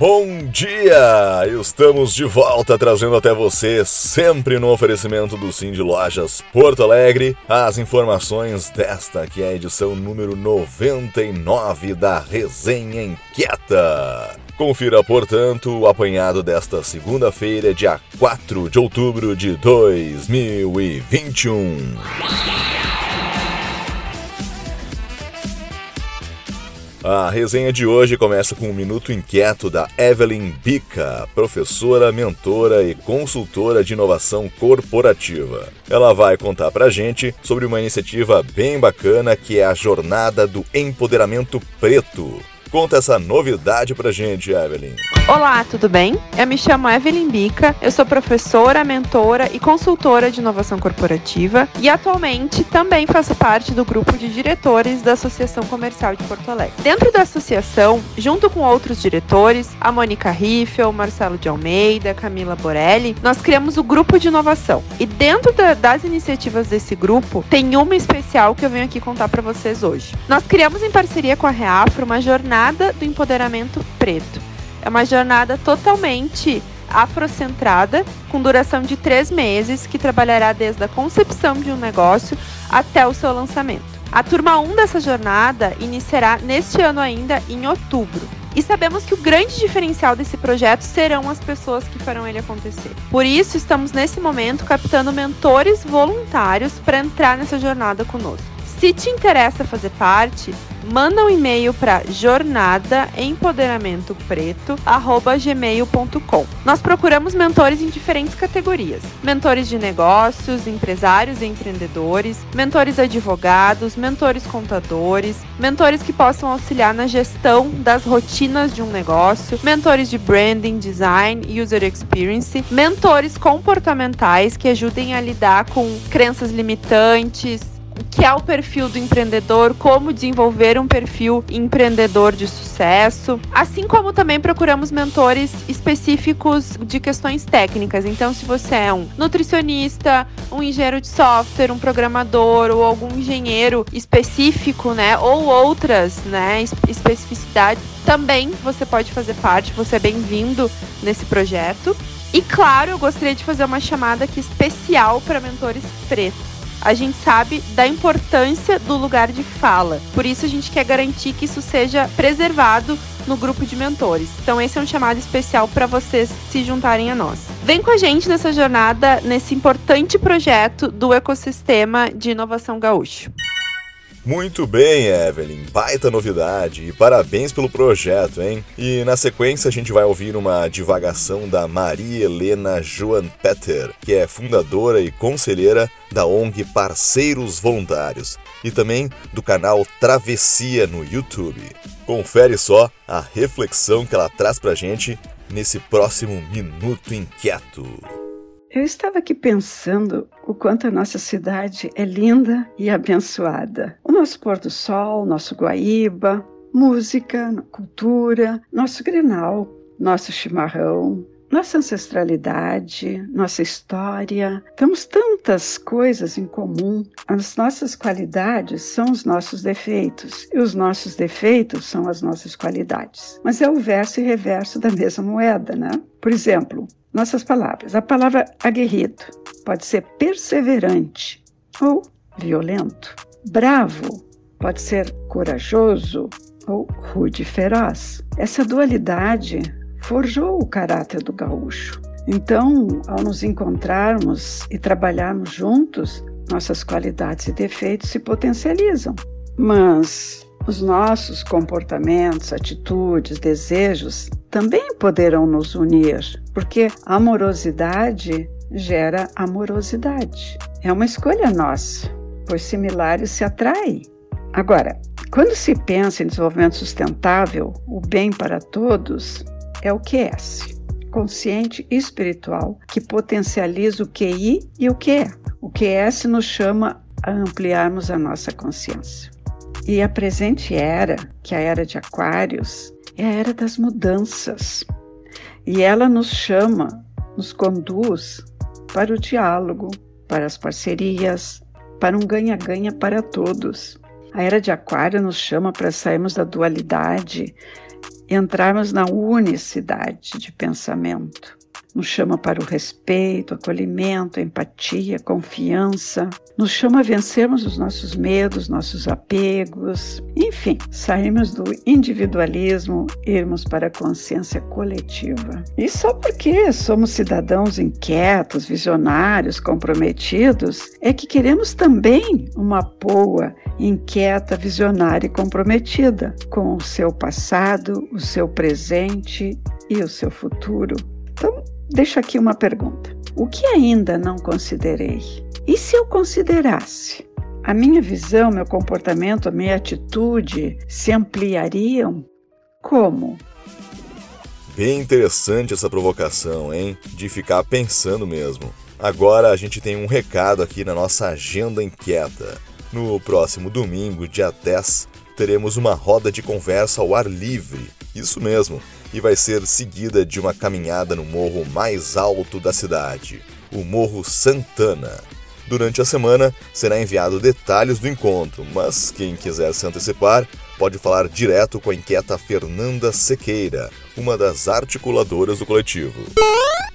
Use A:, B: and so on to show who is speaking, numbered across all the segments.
A: Bom dia! Estamos de volta trazendo até você, sempre no oferecimento do Sim de Lojas Porto Alegre, as informações desta que é a edição número 99 da Resenha Inquieta. Confira, portanto, o apanhado desta segunda-feira, dia 4 de outubro de 2021. A resenha de hoje começa com um minuto inquieto da Evelyn Bica, professora, mentora e consultora de inovação corporativa. Ela vai contar pra gente sobre uma iniciativa bem bacana que é a Jornada do Empoderamento Preto. Conta essa novidade pra gente, Evelyn.
B: Olá, tudo bem? Eu me chamo Evelyn Bica, eu sou professora, mentora e consultora de inovação corporativa e atualmente também faço parte do grupo de diretores da Associação Comercial de Porto Alegre. Dentro da associação, junto com outros diretores, a Mônica Riffel, Marcelo de Almeida, Camila Borelli, nós criamos o grupo de inovação. E dentro da, das iniciativas desse grupo, tem uma especial que eu venho aqui contar para vocês hoje. Nós criamos em parceria com a Reafro uma jornada jornada do empoderamento preto. É uma jornada totalmente afrocentrada, com duração de três meses, que trabalhará desde a concepção de um negócio até o seu lançamento. A turma 1 dessa jornada iniciará neste ano ainda, em outubro. E sabemos que o grande diferencial desse projeto serão as pessoas que farão ele acontecer. Por isso, estamos nesse momento captando mentores voluntários para entrar nessa jornada conosco. Se te interessa fazer parte, manda um e-mail para jornadaempoderamentopreto@gmail.com. Nós procuramos mentores em diferentes categorias: mentores de negócios, empresários e empreendedores, mentores advogados, mentores contadores, mentores que possam auxiliar na gestão das rotinas de um negócio, mentores de branding, design, user experience, mentores comportamentais que ajudem a lidar com crenças limitantes, que é o perfil do empreendedor, como desenvolver um perfil empreendedor de sucesso, assim como também procuramos mentores específicos de questões técnicas. Então, se você é um nutricionista, um engenheiro de software, um programador ou algum engenheiro específico, né, ou outras, né, especificidades, também você pode fazer parte, você é bem-vindo nesse projeto. E claro, eu gostaria de fazer uma chamada aqui especial para mentores pretos a gente sabe da importância do lugar de fala. Por isso a gente quer garantir que isso seja preservado no grupo de mentores. Então esse é um chamado especial para vocês se juntarem a nós. Vem com a gente nessa jornada, nesse importante projeto do ecossistema de inovação gaúcho.
A: Muito bem, Evelyn, baita novidade e parabéns pelo projeto, hein? E na sequência a gente vai ouvir uma divagação da Maria Helena Joan Petter, que é fundadora e conselheira da ONG Parceiros Voluntários e também do canal Travessia no YouTube. Confere só a reflexão que ela traz pra gente nesse próximo Minuto Inquieto.
C: Eu estava aqui pensando o quanto a nossa cidade é linda e abençoada. O nosso pôr do sol, nosso Guaíba, música, cultura, nosso grenal, nosso chimarrão, nossa ancestralidade, nossa história. Temos tantas coisas em comum. As nossas qualidades são os nossos defeitos e os nossos defeitos são as nossas qualidades. Mas é o verso e reverso da mesma moeda, né? Por exemplo, nossas palavras. A palavra aguerrido pode ser perseverante ou violento. Bravo pode ser corajoso ou rude e feroz. Essa dualidade forjou o caráter do gaúcho. Então, ao nos encontrarmos e trabalharmos juntos, nossas qualidades e defeitos se potencializam. Mas os nossos comportamentos, atitudes, desejos também poderão nos unir, porque amorosidade gera amorosidade. É uma escolha nossa, pois similares se atraem. Agora, quando se pensa em desenvolvimento sustentável, o bem para todos é o QS, consciente e espiritual, que potencializa o QI e o QE. O QS nos chama a ampliarmos a nossa consciência. E a presente era, que é a era de Aquários, é a era das mudanças. E ela nos chama, nos conduz para o diálogo, para as parcerias, para um ganha-ganha para todos. A era de Aquário nos chama para sairmos da dualidade e entrarmos na unicidade de pensamento nos chama para o respeito, acolhimento, empatia, confiança, nos chama a vencermos os nossos medos, nossos apegos, enfim, sairmos do individualismo, irmos para a consciência coletiva. E só porque somos cidadãos inquietos, visionários, comprometidos, é que queremos também uma poa inquieta, visionária e comprometida com o seu passado, o seu presente e o seu futuro. Deixo aqui uma pergunta. O que ainda não considerei? E se eu considerasse? A minha visão, meu comportamento, a minha atitude se ampliariam? Como?
A: Bem interessante essa provocação, hein? De ficar pensando mesmo. Agora a gente tem um recado aqui na nossa agenda inquieta. No próximo domingo, dia 10, teremos uma roda de conversa ao ar livre. Isso mesmo e vai ser seguida de uma caminhada no morro mais alto da cidade, o Morro Santana. Durante a semana será enviado detalhes do encontro, mas quem quiser se antecipar pode falar direto com a inquieta Fernanda Sequeira, uma das articuladoras do coletivo.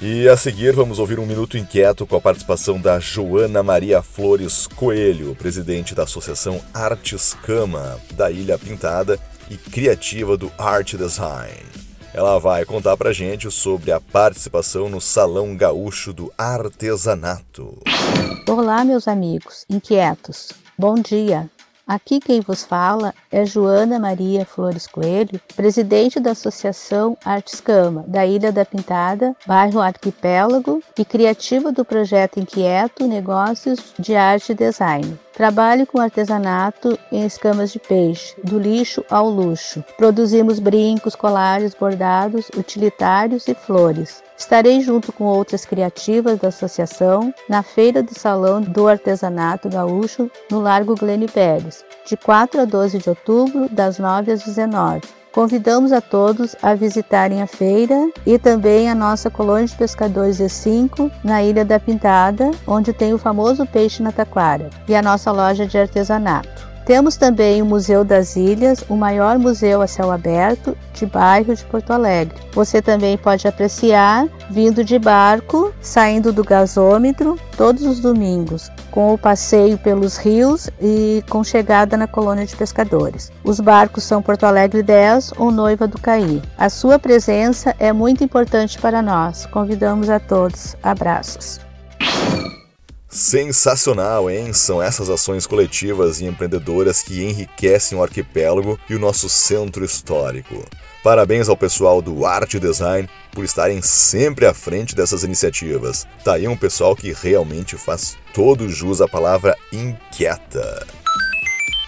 A: E a seguir vamos ouvir um minuto inquieto com a participação da Joana Maria Flores Coelho, presidente da Associação Artes Cama da Ilha Pintada e criativa do Art Design. Ela vai contar pra gente sobre a participação no Salão Gaúcho do Artesanato.
D: Olá, meus amigos inquietos. Bom dia. Aqui quem vos fala é Joana Maria Flores Coelho, presidente da Associação Artes Cama, da Ilha da Pintada, bairro Arquipélago, e criativa do projeto Inquieto Negócios de Arte e Design. Trabalho com artesanato em escamas de peixe, do lixo ao luxo. Produzimos brincos, colares, bordados, utilitários e flores. Estarei junto com outras criativas da associação na Feira do Salão do Artesanato Gaúcho, no Largo Glênio Pérez, de 4 a 12 de outubro, das 9 às 19. Convidamos a todos a visitarem a feira e também a nossa colônia de pescadores E5 na Ilha da Pintada, onde tem o famoso peixe na taquara, e a nossa loja de artesanato. Temos também o Museu das Ilhas, o maior museu a céu aberto de bairro de Porto Alegre. Você também pode apreciar vindo de barco, saindo do gasômetro todos os domingos, com o passeio pelos rios e com chegada na colônia de pescadores. Os barcos são Porto Alegre 10 ou Noiva do Caí. A sua presença é muito importante para nós. Convidamos a todos. Abraços.
A: Sensacional, hein? São essas ações coletivas e empreendedoras que enriquecem o arquipélago e o nosso centro histórico. Parabéns ao pessoal do Arte Design por estarem sempre à frente dessas iniciativas. Tá aí um pessoal que realmente faz todo jus à palavra inquieta.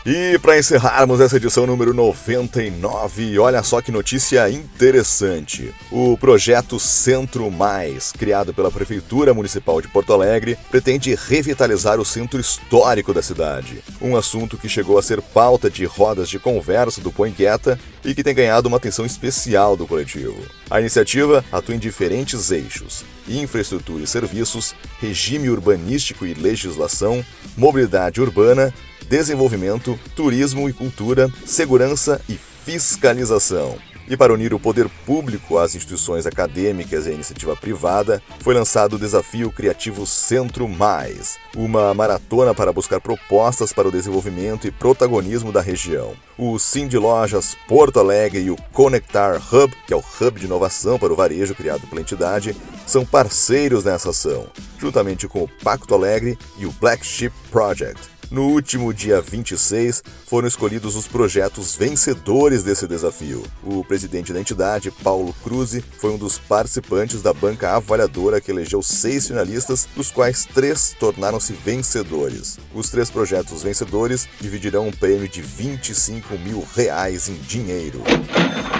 A: E para encerrarmos essa edição número 99, olha só que notícia interessante. O projeto Centro Mais, criado pela Prefeitura Municipal de Porto Alegre, pretende revitalizar o centro histórico da cidade. Um assunto que chegou a ser pauta de rodas de conversa do Põe Quieta e que tem ganhado uma atenção especial do coletivo. A iniciativa atua em diferentes eixos: infraestrutura e serviços, regime urbanístico e legislação, mobilidade urbana desenvolvimento, turismo e cultura, segurança e fiscalização. E para unir o poder público às instituições acadêmicas e à iniciativa privada, foi lançado o desafio Criativo Centro Mais, uma maratona para buscar propostas para o desenvolvimento e protagonismo da região. O Sim Lojas Porto Alegre e o Conectar Hub, que é o hub de inovação para o varejo criado pela entidade, são parceiros nessa ação, juntamente com o Pacto Alegre e o Black Sheep Project. No último dia 26, foram escolhidos os projetos vencedores desse desafio. O presidente da entidade, Paulo Cruz, foi um dos participantes da banca avaliadora que elegeu seis finalistas, dos quais três tornaram-se vencedores. Os três projetos vencedores dividirão um prêmio de 25 mil reais em dinheiro.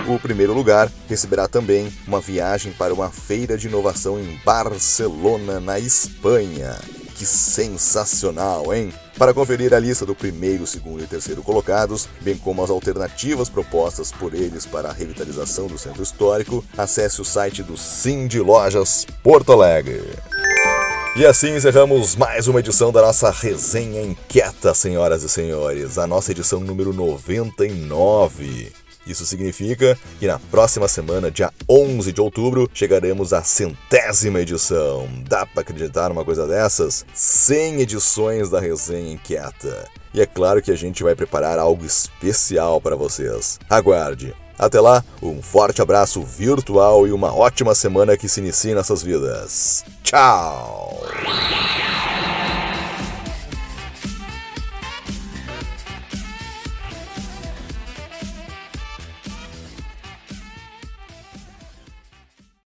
A: O primeiro lugar receberá também uma viagem para uma feira de inovação em Barcelona, na Espanha. Que sensacional, hein? Para conferir a lista do primeiro, segundo e terceiro colocados, bem como as alternativas propostas por eles para a revitalização do centro histórico, acesse o site do Sim de Lojas Porto Alegre. E assim encerramos mais uma edição da nossa resenha inquieta, senhoras e senhores, a nossa edição número 99. Isso significa que na próxima semana, dia 11 de outubro, chegaremos à centésima edição. Dá para acreditar numa coisa dessas? 100 edições da Resenha Inquieta. E é claro que a gente vai preparar algo especial para vocês. Aguarde! Até lá, um forte abraço virtual e uma ótima semana que se inicie nessas vidas. Tchau!